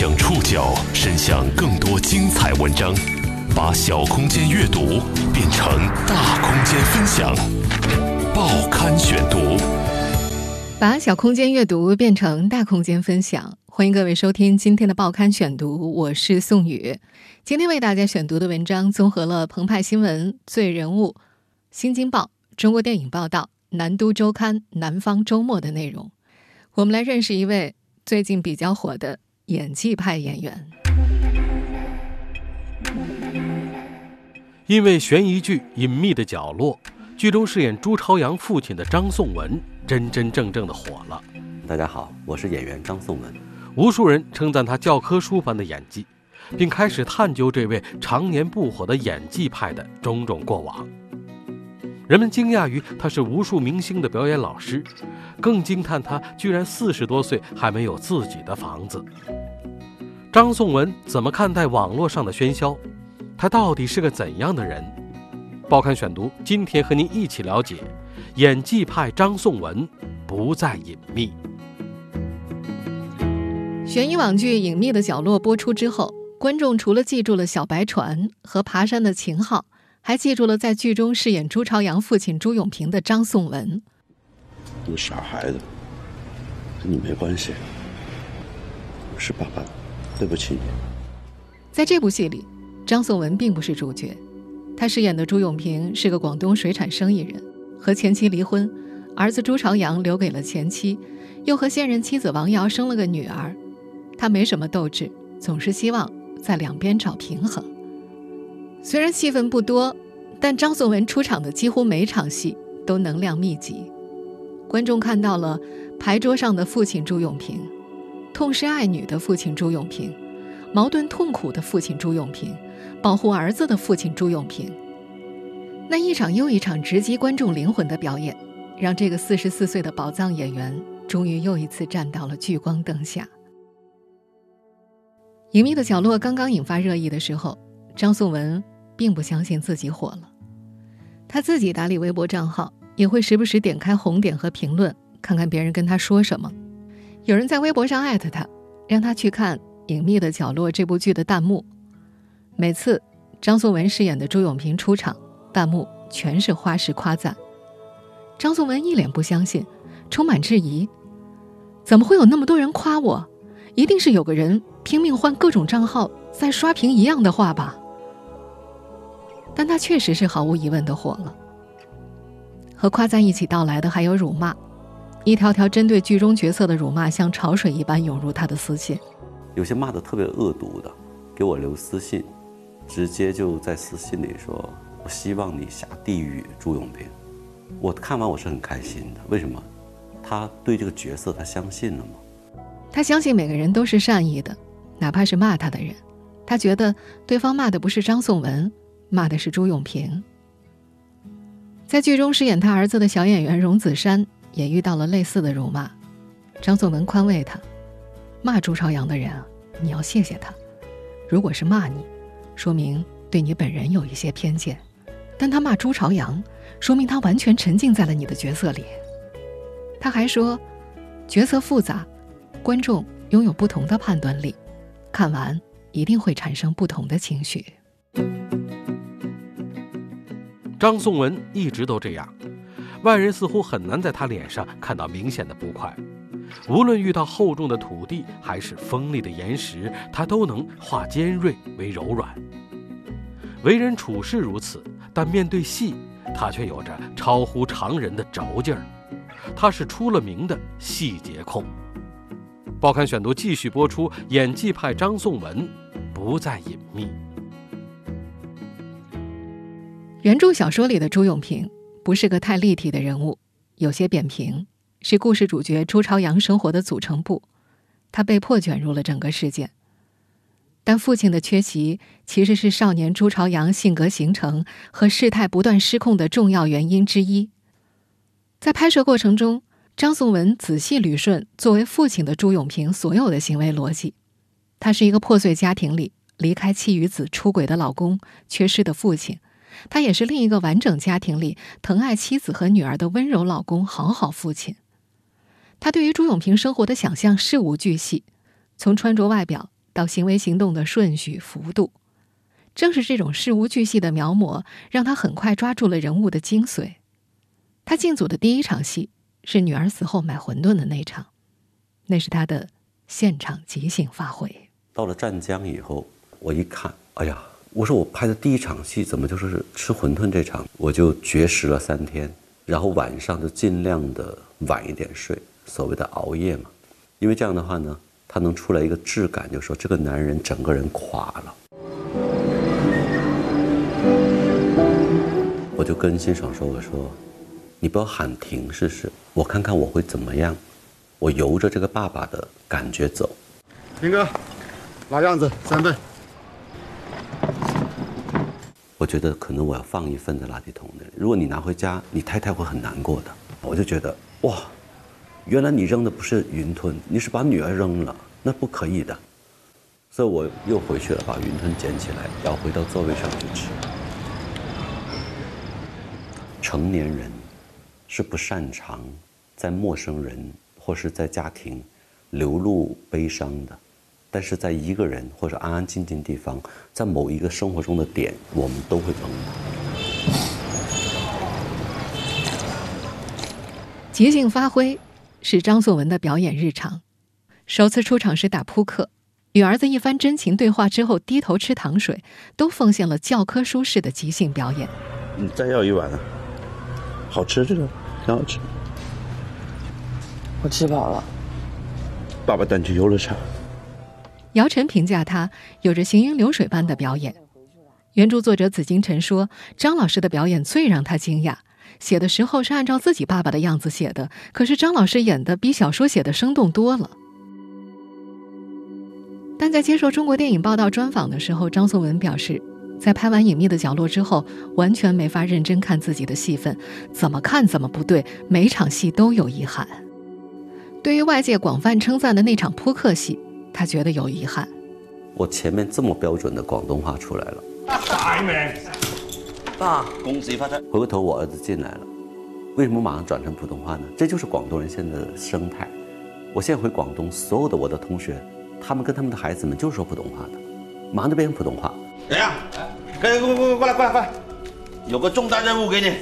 将触角伸向更多精彩文章，把小空间阅读变成大空间分享。报刊选读，把小空间阅读变成大空间分享。欢迎各位收听今天的报刊选读，我是宋宇。今天为大家选读的文章综合了澎湃新闻、最人物、新京报、中国电影报道、南都周刊、南方周末的内容。我们来认识一位最近比较火的演技派演员。因为悬疑剧《隐秘的角落》，剧中饰演朱朝阳父亲的张颂文真真正正的火了。大家好，我是演员张颂文。无数人称赞他教科书般的演技，并开始探究这位常年不火的演技派的种种过往。人们惊讶于他是无数明星的表演老师，更惊叹他居然四十多岁还没有自己的房子。张颂文怎么看待网络上的喧嚣？他到底是个怎样的人？报刊选读今天和您一起了解演技派张颂文，不再隐秘。悬疑网剧《隐秘的角落》播出之后，观众除了记住了小白船和爬山的秦昊。还记住了在剧中饰演朱朝阳父亲朱永平的张颂文。你傻孩子，跟你没关系。是爸爸，对不起你。在这部戏里，张颂文并不是主角，他饰演的朱永平是个广东水产生意人，和前妻离婚，儿子朱朝阳留给了前妻，又和现任妻子王瑶生了个女儿。他没什么斗志，总是希望在两边找平衡。虽然戏份不多，但张颂文出场的几乎每场戏都能量密集。观众看到了牌桌上的父亲朱永平，痛失爱女的父亲朱永平，矛盾痛苦的父亲朱永平，保护儿子的父亲朱永平。那一场又一场直击观众灵魂的表演，让这个四十四岁的宝藏演员终于又一次站到了聚光灯下。隐秘的角落刚刚引发热议的时候，张颂文。并不相信自己火了，他自己打理微博账号，也会时不时点开红点和评论，看看别人跟他说什么。有人在微博上艾特他，让他去看《隐秘的角落》这部剧的弹幕。每次张颂文饰演的朱永平出场，弹幕全是花式夸赞。张颂文一脸不相信，充满质疑：怎么会有那么多人夸我？一定是有个人拼命换各种账号在刷屏一样的话吧？但他确实是毫无疑问的火了。和夸赞一起到来的还有辱骂，一条条针对剧中角色的辱骂像潮水一般涌入他的私信。有些骂的特别恶毒的，给我留私信，直接就在私信里说：“我希望你下地狱，朱永平。”我看完我是很开心的。为什么？他对这个角色他相信了吗？他相信每个人都是善意的，哪怕是骂他的人。他觉得对方骂的不是张颂文。骂的是朱永平。在剧中饰演他儿子的小演员荣梓杉也遇到了类似的辱骂，张颂文宽慰他：“骂朱朝阳的人啊，你要谢谢他。如果是骂你，说明对你本人有一些偏见；但他骂朱朝阳，说明他完全沉浸在了你的角色里。”他还说：“角色复杂，观众拥有不同的判断力，看完一定会产生不同的情绪。”张颂文一直都这样，外人似乎很难在他脸上看到明显的不快。无论遇到厚重的土地还是锋利的岩石，他都能化尖锐为柔软。为人处事如此，但面对戏，他却有着超乎常人的轴劲儿。他是出了名的细节控。报刊选读继续播出，演技派张颂文不再隐秘。原著小说里的朱永平不是个太立体的人物，有些扁平，是故事主角朱朝阳生活的组成部。他被迫卷入了整个事件。但父亲的缺席其实是少年朱朝阳性格形成和事态不断失控的重要原因之一。在拍摄过程中，张颂文仔细捋顺作为父亲的朱永平所有的行为逻辑。他是一个破碎家庭里离开妻与子出轨的老公，缺失的父亲。他也是另一个完整家庭里疼爱妻子和女儿的温柔老公，好好父亲。他对于朱永平生活的想象事无巨细，从穿着、外表到行为行动的顺序幅度。正是这种事无巨细的描摹，让他很快抓住了人物的精髓。他进组的第一场戏是女儿死后买馄饨的那场，那是他的现场即兴发挥。到了湛江以后，我一看，哎呀，我说我拍的第一场戏怎么就是吃馄饨这场？我就绝食了三天，然后晚上就尽量的晚一点睡，所谓的熬夜嘛。因为这样的话呢，他能出来一个质感，就说这个男人整个人垮了。我就跟辛爽说：“我说，你不要喊停试试，我看看我会怎么样，我由着这个爸爸的感觉走。”林哥，老样子，三份。我觉得可能我要放一份在垃圾桶里。如果你拿回家，你太太会很难过的。我就觉得哇，原来你扔的不是云吞，你是把女儿扔了，那不可以的。所以我又回去了，把云吞捡起来，要回到座位上去吃。成年人是不擅长在陌生人或是在家庭流露悲伤的，但是在一个人或者安安静静地方，在某一个生活中的点，我们都会碰到。即兴发挥是张颂文的表演日常。首次出场时打扑克，与儿子一番真情对话之后，低头吃糖水，都奉献了教科书式的即兴表演。你再要一碗啊！好吃，这个挺好吃。我吃饱了。爸爸带你去游乐场。姚晨评价他有着行云流水般的表演。原著作者紫金陈说，张老师的表演最让他惊讶。写的时候是按照自己爸爸的样子写的，可是张老师演的比小说写的生动多了。但在接受中国电影报道专访的时候，张颂文表示。在拍完《隐秘的角落》之后，完全没法认真看自己的戏份，怎么看怎么不对，每场戏都有遗憾。对于外界广泛称赞的那场扑克戏，他觉得有遗憾。我前面这么标准的广东话出来了，大恭喜发财。回过头，我儿子进来了，为什么马上转成普通话呢？这就是广东人现在的生态。我现在回广东，所有的我的同学，他们跟他们的孩子们就是说普通话的，马上就变成普通话。怎样？快快快过来过来过来！有个重大任务给你。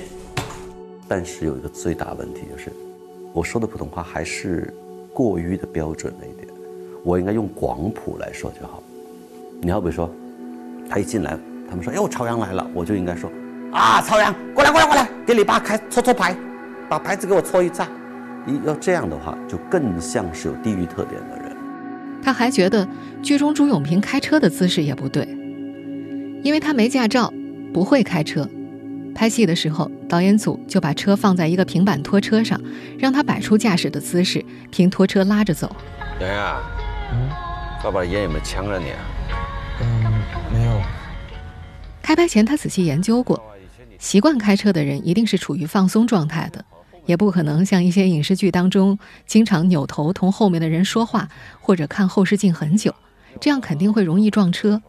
但是有一个最大问题就是，我说的普通话还是过于的标准了一点。我应该用广普来说就好。你好比说，他一进来，他们说：“哟，朝阳来了。”我就应该说：“啊，朝阳，过来过来过来，给你爸开搓搓牌，把牌子给我搓一下。”一要这样的话，就更像是有地域特点的人。他还觉得剧中朱永平开车的姿势也不对。因为他没驾照，不会开车。拍戏的时候，导演组就把车放在一个平板拖车上，让他摆出驾驶的姿势，凭拖车拉着走。洋洋，嗯，爸爸烟有没有呛着你啊？嗯，没有。开拍前他仔细研究过，习惯开车的人一定是处于放松状态的，也不可能像一些影视剧当中经常扭头同后面的人说话，或者看后视镜很久，这样肯定会容易撞车。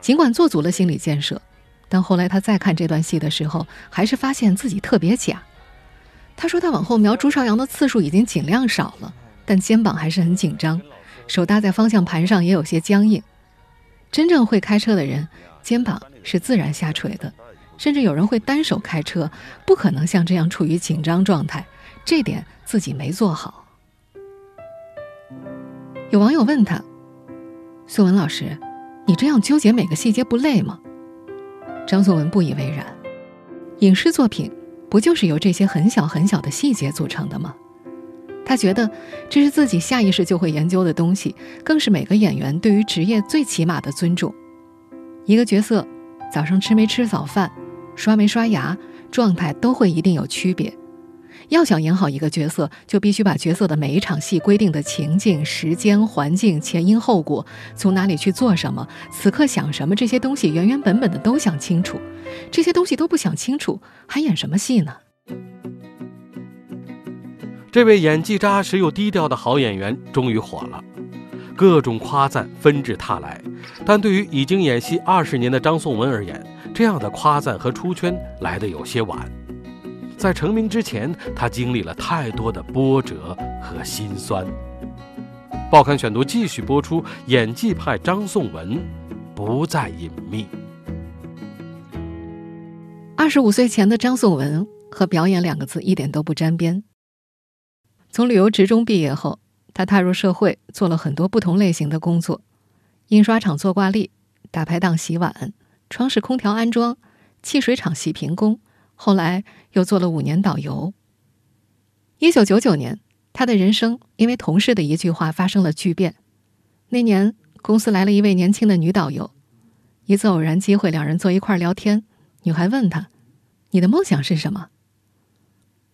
尽管做足了心理建设，但后来他再看这段戏的时候，还是发现自己特别假。他说他往后瞄朱朝阳的次数已经尽量少了，但肩膀还是很紧张，手搭在方向盘上也有些僵硬。真正会开车的人，肩膀是自然下垂的，甚至有人会单手开车，不可能像这样处于紧张状态。这点自己没做好。有网友问他：“宋文老师。”你这样纠结每个细节不累吗？张颂文不以为然。影视作品不就是由这些很小很小的细节组成的吗？他觉得这是自己下意识就会研究的东西，更是每个演员对于职业最起码的尊重。一个角色早上吃没吃早饭，刷没刷牙，状态都会一定有区别。要想演好一个角色，就必须把角色的每一场戏规定的情境、时间、环境、前因后果，从哪里去做什么，此刻想什么，这些东西原原本本的都想清楚。这些东西都不想清楚，还演什么戏呢？这位演技扎实又低调的好演员终于火了，各种夸赞纷至沓来。但对于已经演戏二十年的张颂文而言，这样的夸赞和出圈来得有些晚。在成名之前，他经历了太多的波折和心酸。报刊选读继续播出，演技派张颂文不再隐秘。二十五岁前的张颂文和表演两个字一点都不沾边。从旅游职中毕业后，他踏入社会，做了很多不同类型的工作：印刷厂做挂历、大排档洗碗、窗式空调安装、汽水厂洗瓶工，后来又做了五年导游。一九九九年。他的人生因为同事的一句话发生了巨变。那年，公司来了一位年轻的女导游，一次偶然机会，两人坐一块聊天。女孩问他：“你的梦想是什么？”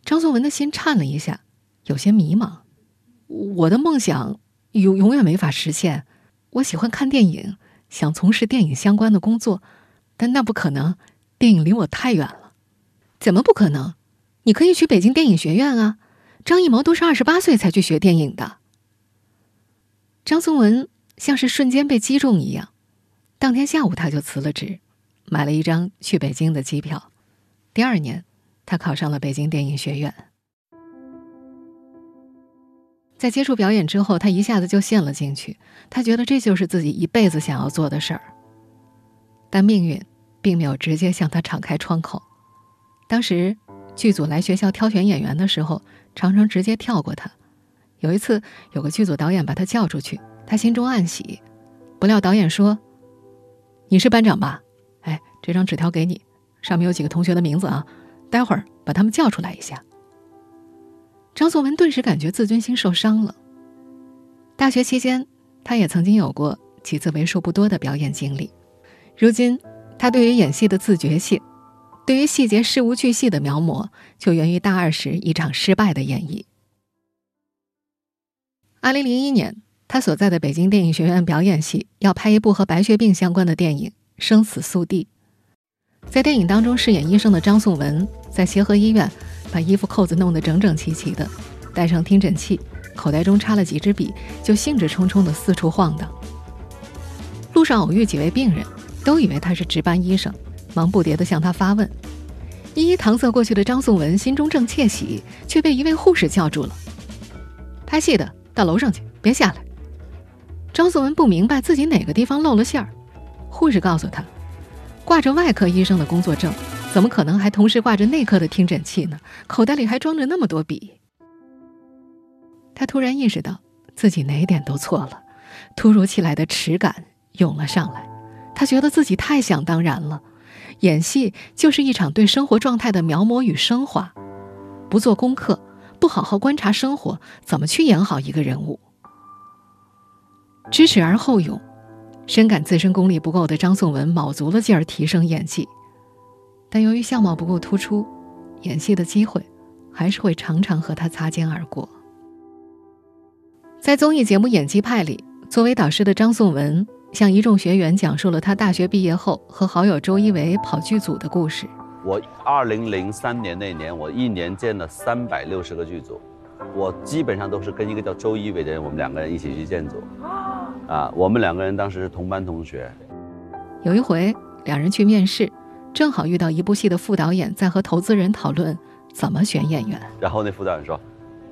张颂文的心颤了一下，有些迷茫：“我的梦想永永远没法实现。我喜欢看电影，想从事电影相关的工作，但那不可能，电影离我太远了。怎么不可能？你可以去北京电影学院啊。”张艺谋都是二十八岁才去学电影的。张颂文像是瞬间被击中一样，当天下午他就辞了职，买了一张去北京的机票。第二年，他考上了北京电影学院。在接触表演之后，他一下子就陷了进去。他觉得这就是自己一辈子想要做的事儿。但命运并没有直接向他敞开窗口。当时剧组来学校挑选演员的时候。常常直接跳过他。有一次，有个剧组导演把他叫出去，他心中暗喜。不料导演说：“你是班长吧？哎，这张纸条给你，上面有几个同学的名字啊，待会儿把他们叫出来一下。”张颂文顿时感觉自尊心受伤了。大学期间，他也曾经有过几次为数不多的表演经历。如今，他对于演戏的自觉性。对于细节事无巨细的描摹，就源于大二时一场失败的演绎。二零零一年，他所在的北京电影学院表演系要拍一部和白血病相关的电影《生死速递》。在电影当中饰演医生的张颂文，在协和医院把衣服扣子弄得整整齐齐的，带上听诊器，口袋中插了几支笔，就兴致冲冲地四处晃荡。路上偶遇几位病人，都以为他是值班医生。忙不迭地向他发问，一一搪塞过去的张颂文心中正窃喜，却被一位护士叫住了：“拍戏的，到楼上去，别下来。”张颂文不明白自己哪个地方露了馅儿，护士告诉他：“挂着外科医生的工作证，怎么可能还同时挂着内科的听诊器呢？口袋里还装着那么多笔。”他突然意识到自己哪点都错了，突如其来的耻感涌了上来，他觉得自己太想当然了。演戏就是一场对生活状态的描摹与升华，不做功课，不好好观察生活，怎么去演好一个人物？知耻而后勇，深感自身功力不够的张颂文卯足了劲儿提升演技，但由于相貌不够突出，演戏的机会还是会常常和他擦肩而过。在综艺节目《演技派》里，作为导师的张颂文。向一众学员讲述了他大学毕业后和好友周一围跑剧组的故事。我二零零三年那年，我一年见了三百六十个剧组，我基本上都是跟一个叫周一围的人，我们两个人一起去建组。啊，我们两个人当时是同班同学。有一回，两人去面试，正好遇到一部戏的副导演在和投资人讨论怎么选演员。然后那副导演说：“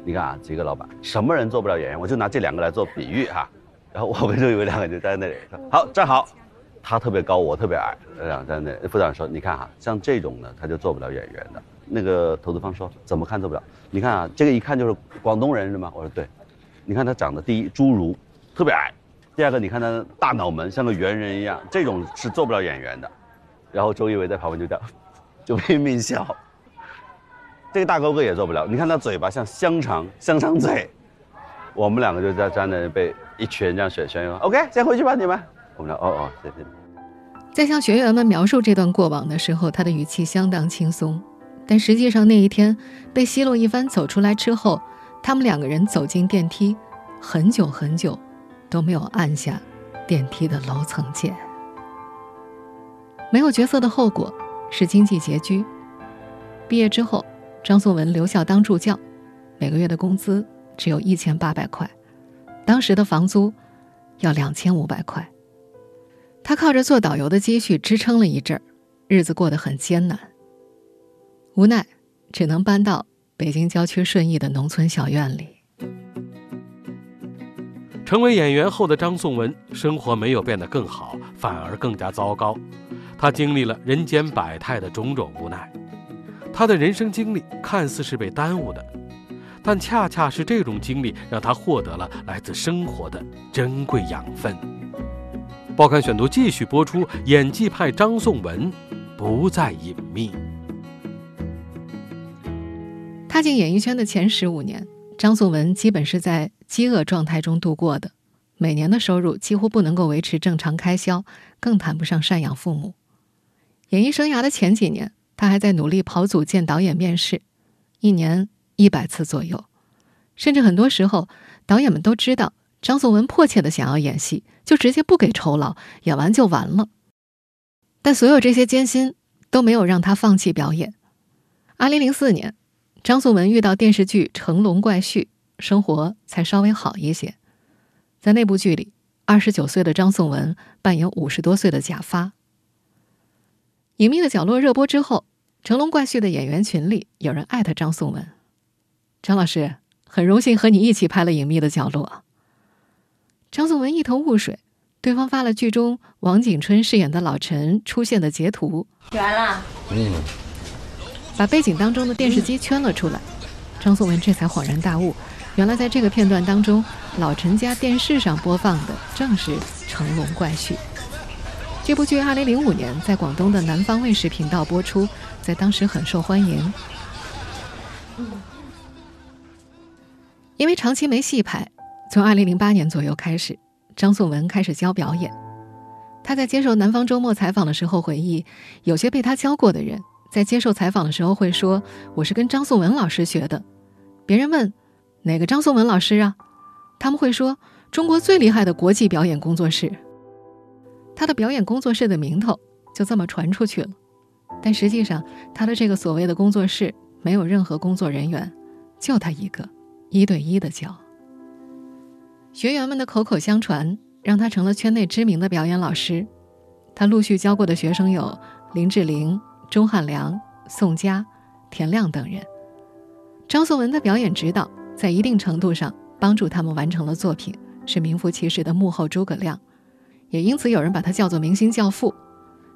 你看啊，几个老板，什么人做不了演员？我就拿这两个来做比喻哈。”然后我们就有两个就站在那里好站好，他特别高，我特别矮，两在那。副导演说：“你看哈，像这种的他就做不了演员的。”那个投资方说：“怎么看做不了？你看啊，这个一看就是广东人是吗？”我说：“对，你看他长得第一侏儒，特别矮；第二个你看他大脑门像个猿人一样，这种是做不了演员的。”然后周一围在旁边就这样，就拼命笑。这个大哥哥也做不了，你看他嘴巴像香肠，香肠嘴。我们两个就在站在那被。一群这样选选员，OK，先回去吧，你们。我们俩，哦哦，谢谢。在向学员们描述这段过往的时候，他的语气相当轻松，但实际上那一天被奚落一番走出来之后，他们两个人走进电梯，很久很久都没有按下电梯的楼层键。没有角色的后果是经济拮据。毕业之后，张颂文留校当助教，每个月的工资只有一千八百块。当时的房租要两千五百块，他靠着做导游的积蓄支撑了一阵儿，日子过得很艰难。无奈，只能搬到北京郊区顺义的农村小院里。成为演员后的张颂文，生活没有变得更好，反而更加糟糕。他经历了人间百态的种种无奈，他的人生经历看似是被耽误的，但恰恰是这种经历让他获得了来自生活的珍贵养分。报刊选读继续播出，演技派张颂文不再隐秘。踏进演艺圈的前十五年，张颂文基本是在饥饿状态中度过的，每年的收入几乎不能够维持正常开销，更谈不上赡养父母。演艺生涯的前几年，他还在努力跑组见导演面试，一年一百次左右，甚至很多时候，导演们都知道张颂文迫切的想要演戏，就直接不给酬劳，演完就完了。但所有这些艰辛都没有让他放弃表演。二零零四年。张颂文遇到电视剧《成龙怪婿》，生活才稍微好一些。在那部剧里，二十九岁的张颂文扮演五十多岁的贾发。《隐秘的角落》热播之后，《成龙怪婿》的演员群里有人艾特张颂文：“张老师，很荣幸和你一起拍了《隐秘的角落》。”张颂文一头雾水，对方发了剧中王景春饰演的老陈出现的截图。完了。嗯。把背景当中的电视机圈了出来，张颂文这才恍然大悟，原来在这个片段当中，老陈家电视上播放的正是《成龙怪婿》。这部剧2005年在广东的南方卫视频道播出，在当时很受欢迎。因为长期没戏拍，从2008年左右开始，张颂文开始教表演。他在接受《南方周末》采访的时候回忆，有些被他教过的人。在接受采访的时候会说：“我是跟张颂文老师学的。”别人问：“哪个张颂文老师啊？”他们会说：“中国最厉害的国际表演工作室。”他的表演工作室的名头就这么传出去了。但实际上，他的这个所谓的工作室没有任何工作人员，就他一个，一对一的教。学员们的口口相传，让他成了圈内知名的表演老师。他陆续教过的学生有林志玲。钟汉良、宋佳、田亮等人，张颂文的表演指导在一定程度上帮助他们完成了作品，是名副其实的幕后诸葛亮，也因此有人把他叫做“明星教父”。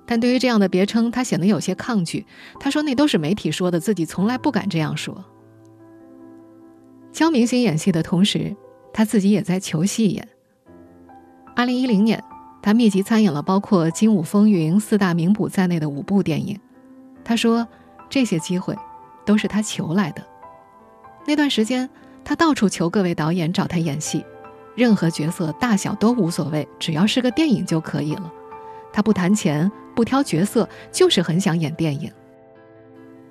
但对于这样的别称，他显得有些抗拒。他说：“那都是媒体说的，自己从来不敢这样说。”教明星演戏的同时，他自己也在求戏演。二零一零年，他密集参演了包括《精武风云》四大名捕在内的五部电影。他说：“这些机会都是他求来的。那段时间，他到处求各位导演找他演戏，任何角色大小都无所谓，只要是个电影就可以了。他不谈钱，不挑角色，就是很想演电影。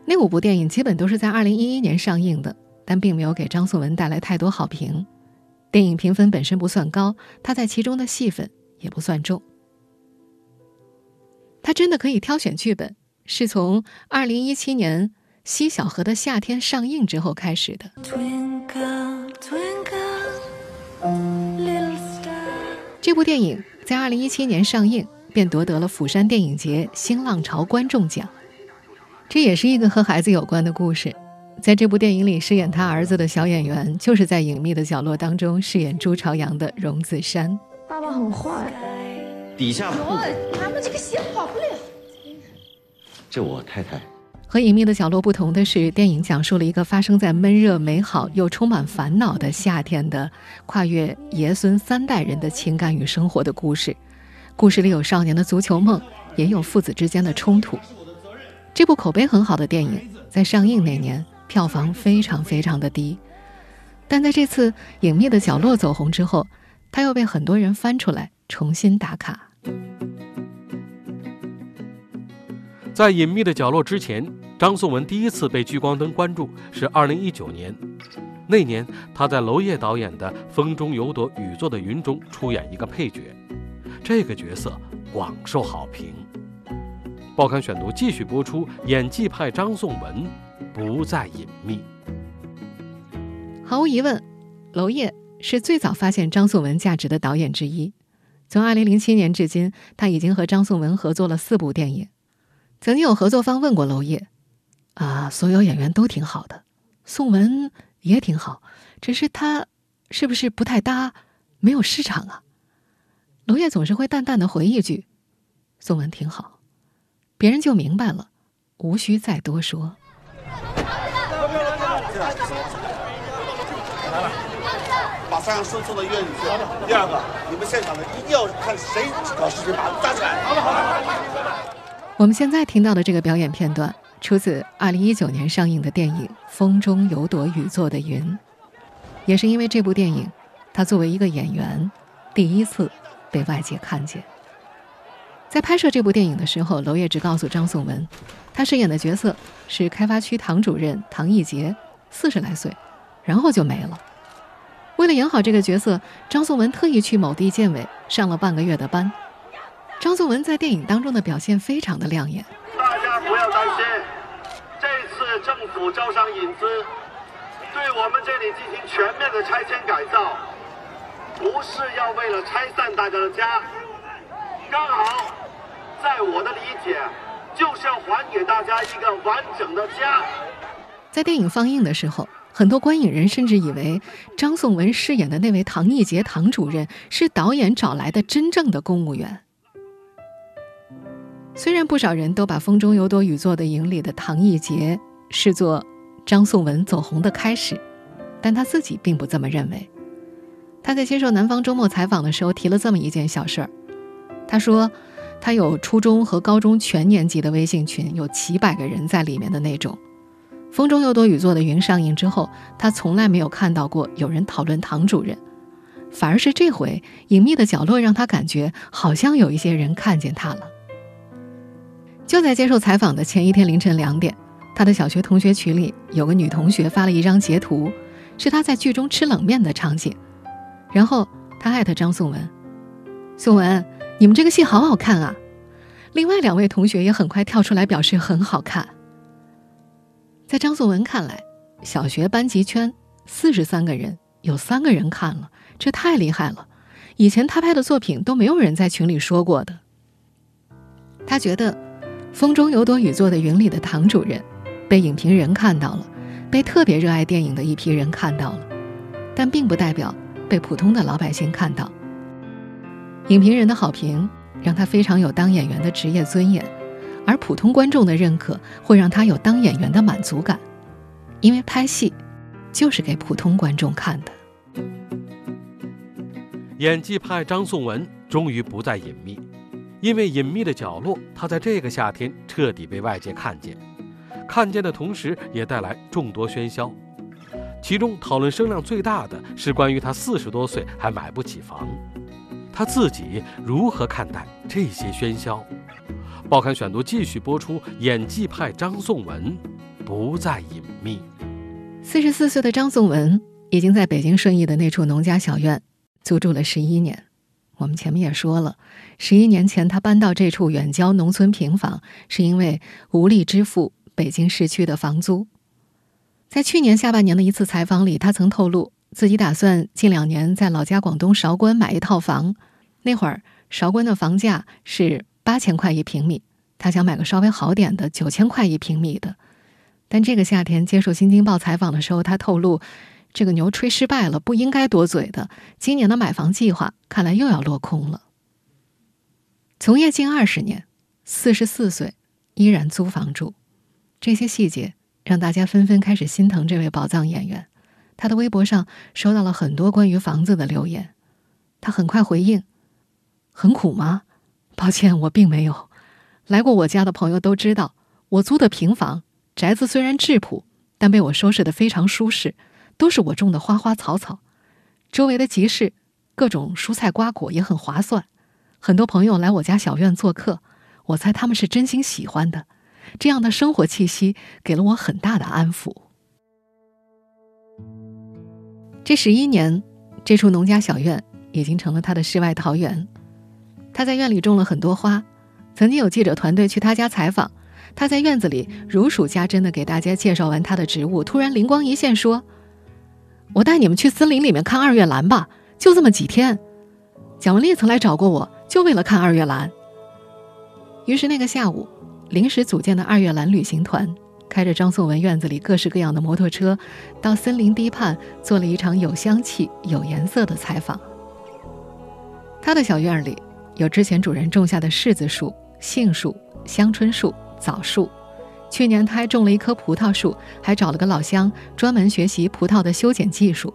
那五部电影基本都是在2011年上映的，但并没有给张颂文带来太多好评。电影评分本身不算高，他在其中的戏份也不算重。他真的可以挑选剧本。”是从二零一七年《西小河的夏天》上映之后开始的。这部电影在二零一七年上映，便夺得了釜山电影节新浪潮观众奖。这也是一个和孩子有关的故事。在这部电影里，饰演他儿子的小演员，就是在《隐秘的角落》当中饰演朱朝阳的荣梓杉。爸爸很坏，底下他们这个鞋跑不了。这我太太。和《隐秘的角落》不同的是，电影讲述了一个发生在闷热、美好又充满烦恼的夏天的跨越爷孙三代人的情感与生活的故事。故事里有少年的足球梦，也有父子之间的冲突。这部口碑很好的电影在上映那年票房非常非常的低，但在这次《隐秘的角落》走红之后，它又被很多人翻出来重新打卡。在隐秘的角落之前，张颂文第一次被聚光灯关注是二零一九年。那年，他在娄烨导演的《风中有朵雨做的云》中出演一个配角，这个角色广受好评。报刊选读继续播出，演技派张颂文不再隐秘。毫无疑问，娄烨是最早发现张颂文价值的导演之一。从二零零七年至今，他已经和张颂文合作了四部电影。曾经有合作方问过娄烨：“啊，所有演员都挺好的，宋文也挺好，只是他是不是不太搭？没有市场啊。娄烨总是会淡淡的回一句：“宋文挺好。”别人就明白了，无需再多说。把三样收送到医院里去。第二个，你们现场的一定要看谁搞事情，把他们抓起来。我们现在听到的这个表演片段，出自2019年上映的电影《风中有朵雨做的云》，也是因为这部电影，他作为一个演员，第一次被外界看见。在拍摄这部电影的时候，娄烨只告诉张颂文，他饰演的角色是开发区唐主任唐义杰，四十来岁，然后就没了。为了演好这个角色，张颂文特意去某地建委上了半个月的班。张颂文在电影当中的表现非常的亮眼。大家不要担心，这次政府招商引资，对我们这里进行全面的拆迁改造，不是要为了拆散大家的家。刚好，在我的理解，就是要还给大家一个完整的家。在电影放映的时候，很多观影人甚至以为张颂文饰演的那位唐奕杰唐主任是导演找来的真正的公务员。虽然不少人都把《风中有朵雨做的云》里的唐奕杰视作张颂文走红的开始，但他自己并不这么认为。他在接受南方周末采访的时候提了这么一件小事儿。他说，他有初中和高中全年级的微信群，有几百个人在里面的那种。《风中有朵雨做的云》上映之后，他从来没有看到过有人讨论唐主任，反而是这回隐秘的角落让他感觉好像有一些人看见他了。就在接受采访的前一天凌晨两点，他的小学同学群里有个女同学发了一张截图，是他在剧中吃冷面的场景，然后他艾特张颂文，颂文。你们这个戏好好看啊！另外两位同学也很快跳出来表示很好看。在张颂文看来，小学班级圈四十三个人，有三个人看了，这太厉害了。以前他拍的作品都没有人在群里说过的。他觉得《风中有朵雨做的云》里的唐主任，被影评人看到了，被特别热爱电影的一批人看到了，但并不代表被普通的老百姓看到。影评人的好评让他非常有当演员的职业尊严，而普通观众的认可会让他有当演员的满足感，因为拍戏就是给普通观众看的。演技派张颂文终于不再隐秘，因为隐秘的角落，他在这个夏天彻底被外界看见，看见的同时也带来众多喧嚣，其中讨论声量最大的是关于他四十多岁还买不起房。他自己如何看待这些喧嚣？报刊选读继续播出。演技派张颂文不再隐秘。四十四岁的张颂文已经在北京顺义的那处农家小院租住了十一年。我们前面也说了，十一年前他搬到这处远郊农村平房，是因为无力支付北京市区的房租。在去年下半年的一次采访里，他曾透露自己打算近两年在老家广东韶关买一套房。那会儿韶关的房价是八千块一平米，他想买个稍微好点的九千块一平米的。但这个夏天接受《新京报》采访的时候，他透露，这个牛吹失败了，不应该多嘴的。今年的买房计划看来又要落空了。从业近二十年，四十四岁依然租房住，这些细节让大家纷纷开始心疼这位宝藏演员。他的微博上收到了很多关于房子的留言，他很快回应。很苦吗？抱歉，我并没有。来过我家的朋友都知道，我租的平房宅子虽然质朴，但被我收拾得非常舒适，都是我种的花花草草。周围的集市，各种蔬菜瓜果也很划算。很多朋友来我家小院做客，我猜他们是真心喜欢的。这样的生活气息给了我很大的安抚。这十一年，这处农家小院已经成了他的世外桃源。他在院里种了很多花，曾经有记者团队去他家采访，他在院子里如数家珍的给大家介绍完他的植物，突然灵光一现，说：“我带你们去森林里面看二月兰吧，就这么几天。”蒋雯丽曾来找过我，就为了看二月兰。于是那个下午，临时组建的二月兰旅行团，开着张颂文院子里各式各样的摩托车，到森林堤畔做了一场有香气、有颜色的采访。他的小院里有之前主人种下的柿子树、杏树、香椿树、枣树。去年他还种了一棵葡萄树，还找了个老乡专门学习葡萄的修剪技术。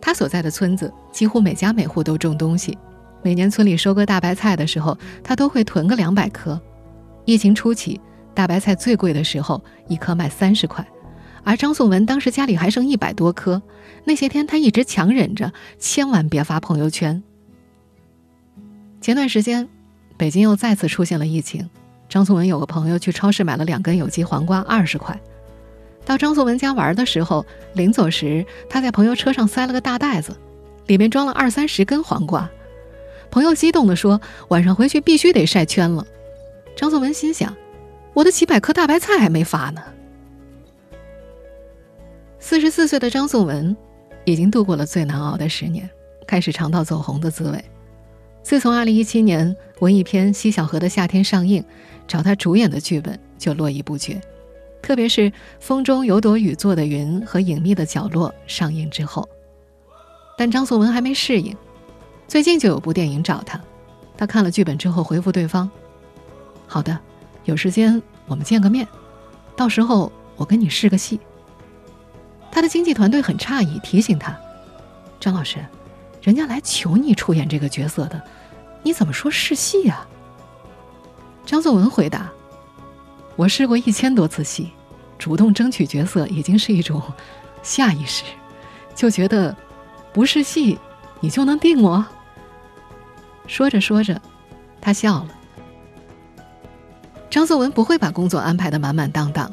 他所在的村子几乎每家每户都种东西，每年村里收割大白菜的时候，他都会囤个两百颗。疫情初期，大白菜最贵的时候，一颗卖三十块。而张颂文当时家里还剩一百多颗，那些天他一直强忍着，千万别发朋友圈。前段时间，北京又再次出现了疫情，张颂文有个朋友去超市买了两根有机黄瓜，二十块。到张颂文家玩的时候，临走时他在朋友车上塞了个大袋子，里面装了二三十根黄瓜。朋友激动地说：“晚上回去必须得晒圈了。”张颂文心想：“我的几百颗大白菜还没发呢。”四十四岁的张颂文，已经度过了最难熬的十年，开始尝到走红的滋味。自从二零一七年文艺片《西小河的夏天》上映，找他主演的剧本就络绎不绝。特别是《风中有朵雨做的云》和《隐秘的角落》上映之后，但张颂文还没适应。最近就有部电影找他，他看了剧本之后回复对方：“好的，有时间我们见个面，到时候我跟你试个戏。”他的经纪团队很诧异，提醒他：“张老师，人家来求你出演这个角色的，你怎么说试戏呀？”张颂文回答：“我试过一千多次戏，主动争取角色已经是一种 下意识，就觉得不是戏，你就能定我。”说着说着，他笑了。张颂文不会把工作安排的满满当当，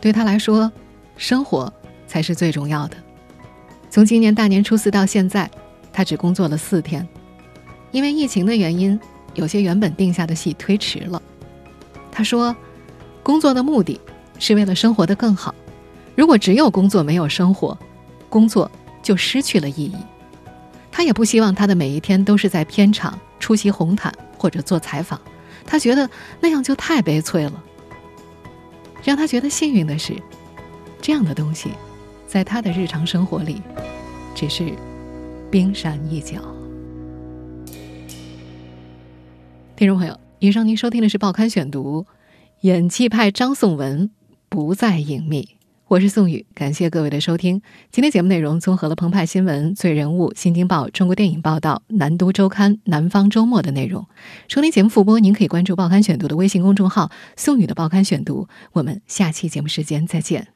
对他来说，生活。才是最重要的。从今年大年初四到现在，他只工作了四天，因为疫情的原因，有些原本定下的戏推迟了。他说：“工作的目的是为了生活的更好。如果只有工作没有生活，工作就失去了意义。”他也不希望他的每一天都是在片场出席红毯或者做采访，他觉得那样就太悲催了。让他觉得幸运的是，这样的东西。在他的日常生活里，只是冰山一角。听众朋友，以上您收听的是《报刊选读》，演技派张颂文不再隐秘。我是宋宇，感谢各位的收听。今天节目内容综合了澎湃新闻、最人物、新京报、中国电影报道、南都周刊、南方周末的内容。收听节目复播，您可以关注《报刊选读》的微信公众号“宋宇的报刊选读”。我们下期节目时间再见。